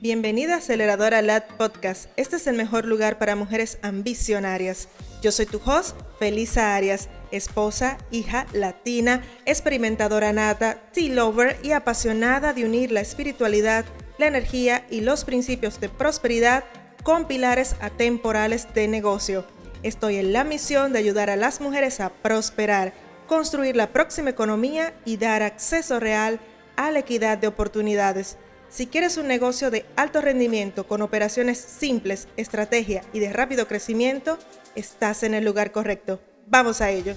Bienvenida a Aceleradora LAD Podcast. Este es el mejor lugar para mujeres ambicionarias. Yo soy tu host, Felisa Arias, esposa, hija latina, experimentadora nata, tea lover y apasionada de unir la espiritualidad, la energía y los principios de prosperidad con pilares atemporales de negocio. Estoy en la misión de ayudar a las mujeres a prosperar, construir la próxima economía y dar acceso real a la equidad de oportunidades. Si quieres un negocio de alto rendimiento con operaciones simples, estrategia y de rápido crecimiento, estás en el lugar correcto. Vamos a ello.